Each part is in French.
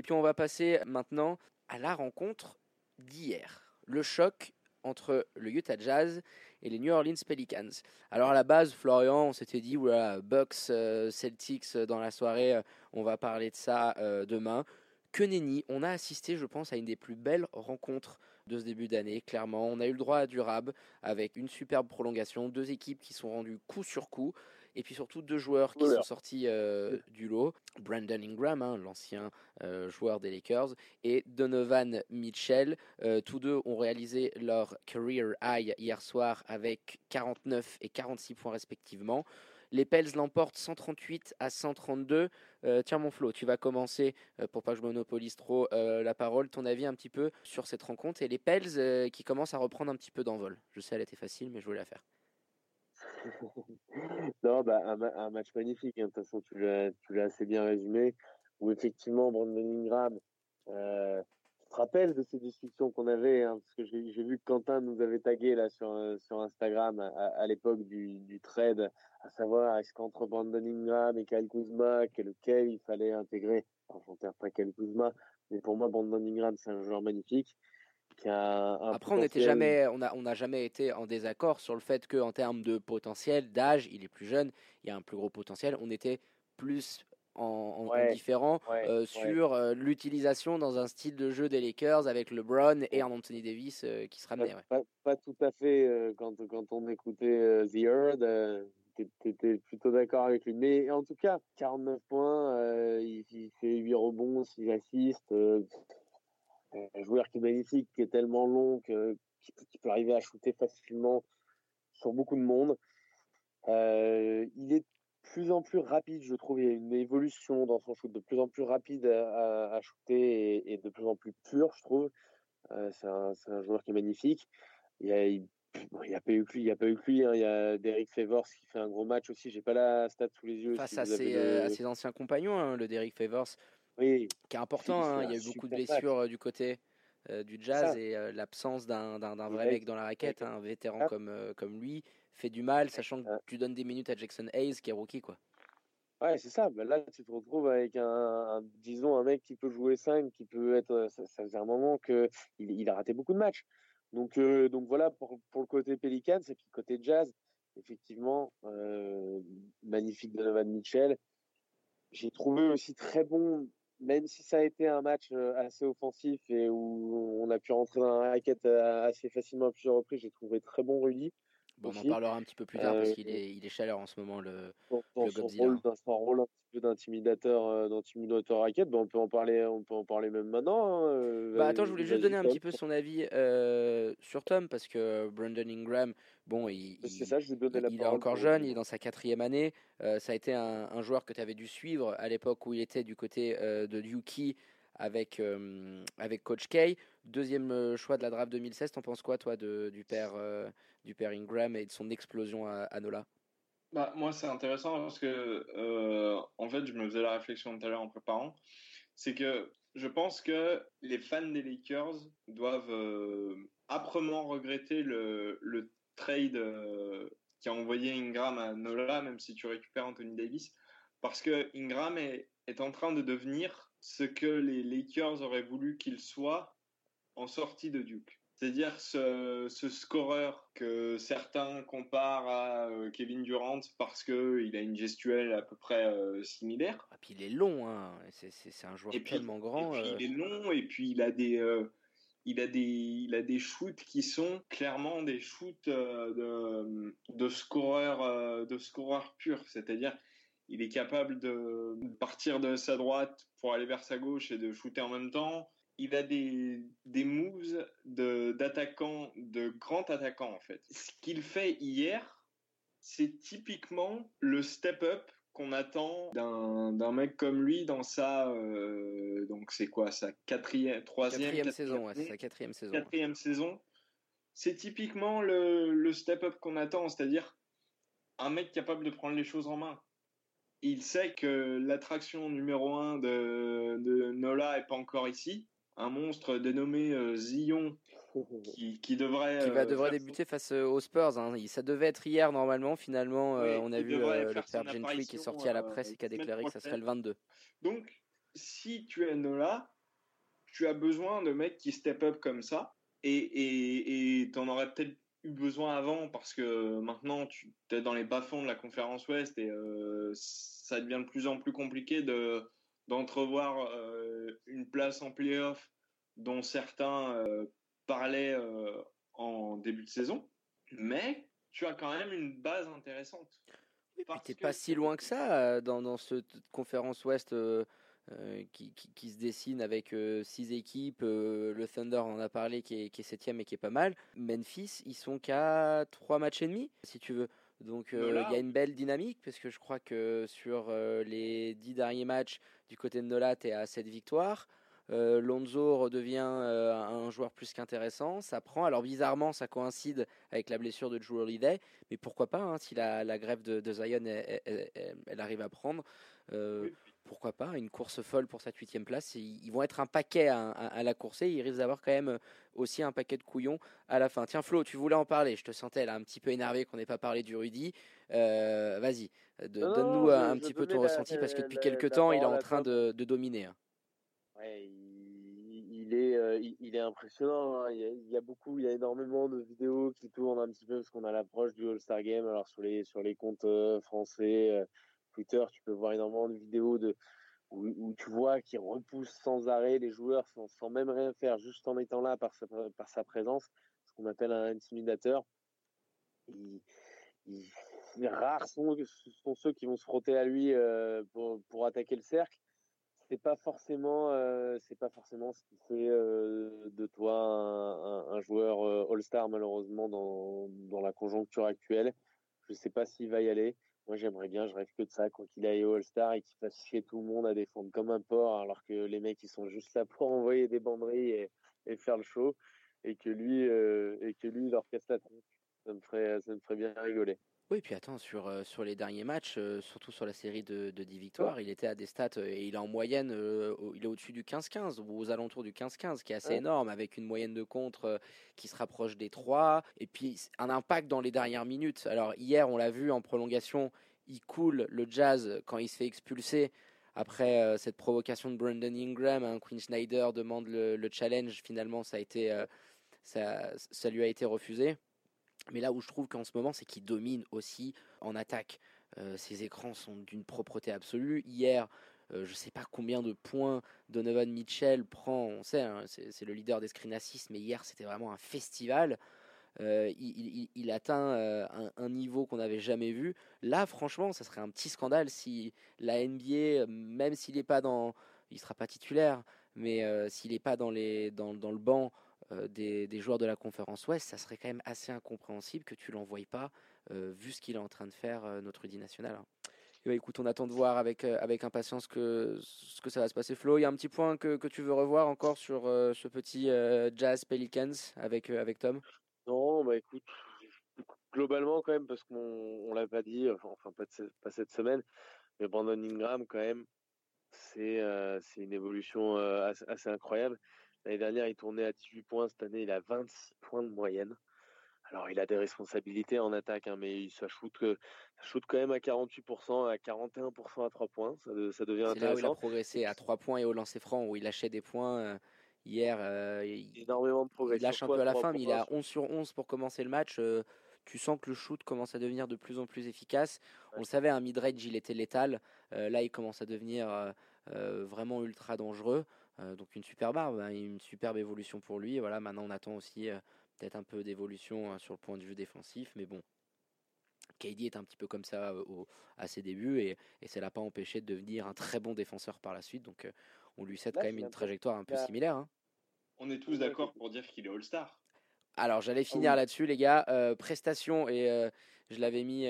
Et puis on va passer maintenant à la rencontre d'hier. Le choc entre le Utah Jazz et les New Orleans Pelicans. Alors à la base, Florian, on s'était dit, voilà, Bucks, euh, Celtics euh, dans la soirée, euh, on va parler de ça demain. Que nenni, on a assisté, je pense, à une des plus belles rencontres de ce début d'année, clairement. On a eu le droit à du rab avec une superbe prolongation, deux équipes qui sont rendues coup sur coup et puis surtout deux joueurs qui sont sortis euh, du lot, Brandon Ingram, hein, l'ancien euh, joueur des Lakers, et Donovan Mitchell. Euh, tous deux ont réalisé leur career high hier soir avec 49 et 46 points respectivement. Les Pels l'emportent 138 à 132. tiens mon Flo, tu vas commencer, pour pas que je monopolise trop la parole, ton avis un petit peu sur cette rencontre et les Pels qui commencent à reprendre un petit peu d'envol. Je sais, elle était facile, mais je voulais la faire. non, bah, un, match magnifique. Hein. De toute façon, tu l'as assez bien résumé. Où effectivement, Brandon Ingram, euh, tu te rappelles de ces discussions qu'on avait, hein, parce que j'ai vu que Quentin nous avait tagué là sur, sur Instagram à, l'époque du, trade, à savoir est-ce qu'entre Brandon Ingram et Kyle Kuzma, lequel il fallait intégrer. Alors, j'enterre pas Kyle Kuzma, mais pour moi, Brandon Ingram, c'est un joueur magnifique. Après, on n'était jamais, on a, on n'a jamais été en désaccord sur le fait qu'en termes de potentiel, d'âge, il est plus jeune, il y a un plus gros potentiel. On était plus en, différent euh, sur euh, l'utilisation dans un style de jeu des Lakers avec LeBron et un Anthony Davis euh, qui se ramenait. Pas, pas, tout à fait quand, quand on écoutait The Herd. T'étais plutôt d'accord avec lui. Mais en tout cas, 49 points, il, il, fait 8 rebonds, 6 assists un joueur qui est magnifique, qui est tellement long que qui, peut arriver à shooter facilement sur beaucoup de monde. Euh, il est de plus en plus rapide, je trouve. Il y a une évolution dans son shoot, de plus en plus rapide à, à, shooter et, de plus en plus pur, je trouve. Euh, c'est un, un, joueur qui est magnifique. Il y a, il, n'y a pas eu que lui, il y a pas eu que lui. Hein. Il y a Derek Favors qui fait un gros match aussi. J'ai pas la stat sous les yeux. Face à, ses, à, ses, anciens compagnons, hein, le Derek Favors qui est important. Hein. Il y a eu beaucoup de blessures euh, du côté euh, du jazz et euh, l'absence d'un vrai mec dans la raquette, hein, un vétéran comme, comme lui, fait du mal, sachant que tu donnes des minutes à Jackson Hayes qui est rookie. quoi. Ouais, c'est ça. Ben là, tu te retrouves avec un, disons, un mec qui peut jouer 5, qui peut être. Ça, faisait un moment qu'il il a raté beaucoup de matchs. Donc, donc voilà, pour, pour le côté Pelicans, et puis côté Jazz, effectivement, magnifique Donovan Mitchell. J'ai trouvé aussi très bon même si ça a été un match euh, assez offensif et où on a pu rentrer dans la raquette euh, assez facilement à plusieurs reprises, j'ai trouvé très bon Rudy. Bon, on en parlera un petit peu plus tard parce euh, qu'il est, il est chaleur en ce moment, le, dans, le son, rôle, dans son rôle un petit peu d'intimidateur, d'intimidateur raquette, on peut en parler, on peut en parler même maintenant. Hein, bah attends, je voulais juste donner un petit peu son avis sur Tom parce que Brandon Ingram, bon, il, il, ça, je il, il est encore jeune, il est dans sa quatrième année. ça a été un, un joueur que tu avais dû suivre à l'époque où il était du côté de Yuki avec, euh, avec Coach K. Deuxième euh, choix de la draft 2016, t'en penses quoi, toi, de, du, père, euh, du père Ingram et de son explosion à, Nola? Bah, Moi, c'est intéressant parce que, en fait, je me faisais la réflexion tout à l'heure en préparant. C'est que je pense que les fans des Lakers doivent âprement regretter le, le trade qui a envoyé Ingram à Nola, même si tu récupères Anthony Davis, parce que Ingram est, est en train de devenir ce que les Lakers auraient voulu qu'il soit en sortie de Duke. C'est-à-dire ce, ce, scoreur que certains comparent à euh, Kevin Durant parce qu'il a une gestuelle à peu près euh, similaire. Et ah, puis il est long, hein. c'est un joueur tellement grand. Et puis il est long et puis il a des, euh, il a des, il a des shoots qui sont clairement des shoots de, de scoreur, de scoreur pur. C'est-à-dire il est capable de partir de sa droite pour aller vers sa gauche et de shooter en même temps. Il a des, des moves d'attaquant, de, grand attaquant en fait. Ce qu'il fait hier, c'est typiquement le step-up qu'on attend d'un mec comme lui dans sa euh, donc c'est quoi sa quatrième troisième saison ouais, sa quatrième saison. quatrième saison. C'est typiquement le, le step-up qu'on attend c'est-à-dire un mec capable de prendre les choses en main. Il sait que l'attraction numéro un de, de, Nola est pas encore ici. Un monstre dénommé euh, Zion qui, qui, devrait qui va euh, devrait débuter face euh, aux Spurs. Hein. Ça devait être hier normalement. Finalement, on a vu le père Gentry qui est sorti à la presse et qui a décroché que ça serait le 22. Donc si tu es Nola, tu as besoin de mecs qui step up comme ça. Et tu en aurais peut-être eu besoin avant parce que maintenant tu es dans les bas-fonds de la conférence Ouest et euh, ça devient de plus en plus compliqué de d'entrevoir euh, une place en playoff dont certains euh, parlaient en début de saison. Mais tu as quand même une base intéressante. Oui, tu pas si loin que ça dans, dans cette conférence Ouest euh, qui, qui, se dessine avec euh, six équipes. Euh, le Thunder en a parlé, qui est, qui est septième et qui est pas mal. Memphis, ils sont qu'à trois matchs et demi, si tu veux. Donc il y a une belle dynamique parce que je crois que sur les dix derniers matchs du côté de Nola, tu es à 7 victoires. Lonzo redevient un joueur plus qu'intéressant. Ça prend. Alors bizarrement, ça coïncide avec la blessure de Drew Holiday, mais pourquoi pas hein, si la, la, grève de, Zion elle, arrive à prendre pourquoi pas, une course folle pour cette huitième place. ils vont être un paquet à, la course et ils risquent d'avoir quand même euh, aussi un paquet de couillons à la fin. Tiens Flo, tu voulais en parler, je te sentais là un petit peu énervé qu'on n'ait pas parlé du Rudy. Euh, vas-y, donne-nous un petit peu ton ressenti parce que depuis quelques temps il est en train de, dominer. Hein. il, est, euh, il, est impressionnant. Hein. Il, y a, beaucoup, il y a énormément de vidéos qui tournent un petit peu parce qu'on a l'approche du All-Star Game. Alors sur les, sur les comptes français Twitter, tu peux voir énormément de vidéos de, où, tu vois qu'il repousse sans arrêt les joueurs sans, même rien faire, juste en étant là par sa, présence, ce qu'on appelle un intimidateur. rares sont, ceux qui vont se frotter à lui euh, pour, attaquer le cercle. C'est pas forcément, euh, c'est pas forcément ce qui fait euh, de toi un, joueur All-Star malheureusement dans, dans la conjoncture actuelle. Je sais pas s'il va y aller. Moi, j'aimerais bien, je rêve que de ça, quoi qu'il aille au All-Star et qu'il fasse chier tout le monde à défendre comme un porc, alors que les mecs, ils sont juste là pour envoyer des banderilles et, faire le show, et que lui, euh, et que lui, leur casse la. Ça me ferait, ça me ferait bien rigoler. Oui, puis attends, sur, euh, sur les derniers matchs, euh, surtout sur la série de, de 10 victoires, il était à des stats et il est en moyenne, il est au-dessus du 15-15 ou aux alentours du 15-15, qui est assez énorme, avec une moyenne de contre qui se rapproche des 3, et puis un impact dans les dernières minutes. Alors hier, on l'a vu en prolongation, il coule le jazz quand il se fait expulser. Après cette provocation de Brandon Ingram, hein, Quinn Snyder demande le, challenge. Finalement, ça, a été, ça, ça lui a été refusé. Mais là où je trouve qu'en ce moment, c'est qu'il domine aussi en attaque. Euh, ses écrans sont d'une propreté absolue. Hier, euh, je ne sais pas combien de points Donovan Mitchell prend. On sait, hein, c'est le leader des screen assists, mais hier, c'était vraiment un festival. Euh, il, atteint un, niveau qu'on n'avait jamais vu. Là, franchement, ça serait un petit scandale si la NBA, même s'il n'est pas dans, il sera pas titulaire, mais s'il n'est pas dans les, dans le banc euh, des, joueurs de la conférence Ouest, ça serait quand même assez incompréhensible que tu l'envoies pas, euh, vu ce qu'il est en train de faire, euh, notre Rudy national. Hein. Bah, écoute, on attend de voir avec, avec impatience que, ce que ça va se passer. Flo, il y a un petit point que, que tu veux revoir encore sur ce petit Jazz Pelicans avec, avec Tom? Non, bah écoute, globalement quand même, parce qu'on on l'a pas dit, enfin pas, pas, cette semaine, mais Brandon Ingram quand même, c'est c'est une évolution assez incroyable. L'année dernière, il tournait à 18 points. Cette année, il a 26 points de moyenne. Alors, il a des responsabilités en attaque, hein, mais ça shoot, shoot quand même à 48%, à 41% à 3 points. Ça, ça devient intéressant. C'est là où il a progressé à 3 points et au lancer franc, où il lâchait des points. Euh, hier, euh, il, énormément de progression. Il lâche un peu à la fin, mais il est à 11 sur 11 pour commencer le match. Euh, tu sens que le shoot commence à devenir de plus en plus efficace. On le savait, un mid-range, il était létal. là, il commence à devenir vraiment ultra dangereux. Euh, donc une superbe barbe, hein, une superbe évolution pour lui. voilà, maintenant on attend aussi euh, peut-être un peu d'évolution hein, sur le point de vue défensif, mais bon, KD est un petit peu comme ça euh, à ses débuts et, et ça l'a pas empêché de devenir un très bon défenseur par la suite. Donc on lui cède quand même une trajectoire un peu similaire. Hein. On est tous d'accord pour dire qu'il est All-Star. Alors j'allais ah finir là-dessus les gars. prestation et je l'avais mis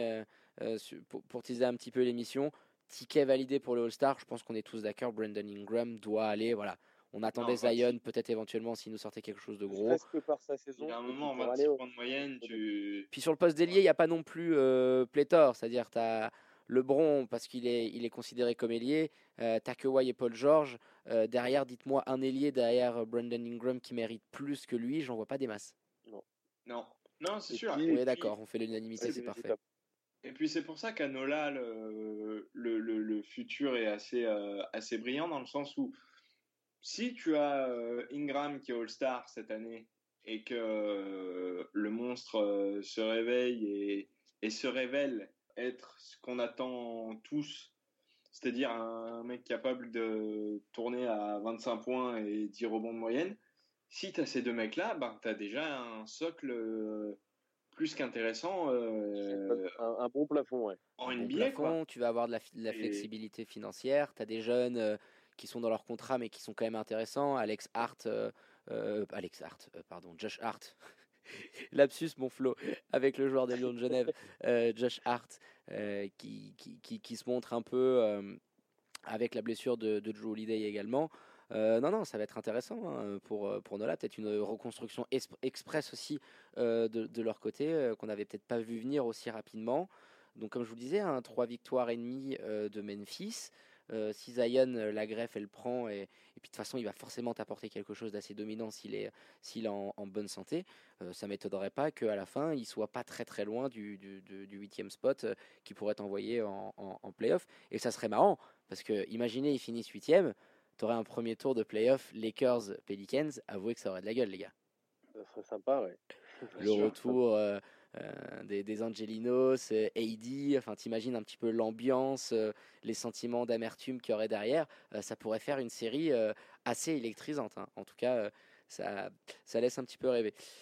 pour, pour, teaser un petit peu l'émission ticket validé pour le All-Star, je pense qu'on est tous d'accord. Brandon Ingram doit aller. Voilà. On attendait Zion, peut-être éventuellement s'il nous sortait quelque chose de gros. Que par sa saison. Il y a un moment, 26 points de moyenne. Tu... Puis sur le poste d'ailier, il n'y a pas non plus euh, pléthore. C'est-à-dire, tu as LeBron, parce qu'il est, il est considéré comme ailier. Euh, tu as Kawhi et Paul George. Euh, derrière, dites-moi un ailier derrière Brandon Ingram qui mérite plus que lui. J'en vois pas des masses. Non. Non, non c'est sûr. Oui, d'accord, on fait l'unanimité, c'est parfait. Et puis c'est pour ça qu'à Nola, le, le, le, futur est assez, assez brillant dans le sens où si tu as Ingram qui est All-Star cette année et que le monstre se réveille et, et se révèle être ce qu'on attend tous, c'est-à-dire un mec capable de tourner à 25 points et 10 rebonds de moyenne, si tu as ces deux mecs-là, ben, tu as déjà un socle euh, plus qu'intéressant. Euh, un, bon plafond, ouais. En NBA, quoi. Tu vas avoir de la, flexibilité financière, tu as des jeunes euh, qui sont dans leur contrat mais qui sont quand même intéressants. Alex Hart, Alex Hart, pardon, Josh Hart. Lapsus, mon flow, avec le joueur des Lions de Genève, Josh Hart, qui, qui, qui, se montre un peu avec la blessure de, de Drew Holiday également. Euh, non, non, ça va être intéressant hein, pour, euh, pour Nola. Peut-être une reconstruction express aussi euh, de, de, leur côté, qu'on n'avait peut-être pas vu venir aussi rapidement. Donc, comme je vous le disais, hein, trois victoires et demie de Memphis. si Zion, la greffe, elle prend, et, puis de toute façon, il va forcément t'apporter quelque chose d'assez dominant s'il est, est en, bonne santé. ça m'étonnerait pas qu'à la fin, il soit pas très très loin du, du, 8e spot qui pourrait t'envoyer en, en, en playoff. Et ça serait marrant, parce que imaginez, il finissent 8 t'aurais un premier tour de playoff Lakers-Pelicans, avouez que ça aurait de la gueule, les gars. Ça serait sympa, oui. Le retour euh, euh, des, Angelinos, euh, enfin, t'imagines un petit peu l'ambiance, euh, les sentiments d'amertume qu'il y aurait derrière. ça pourrait faire une série assez électrisante. Hein. En tout cas, ça, ça laisse un petit peu rêver.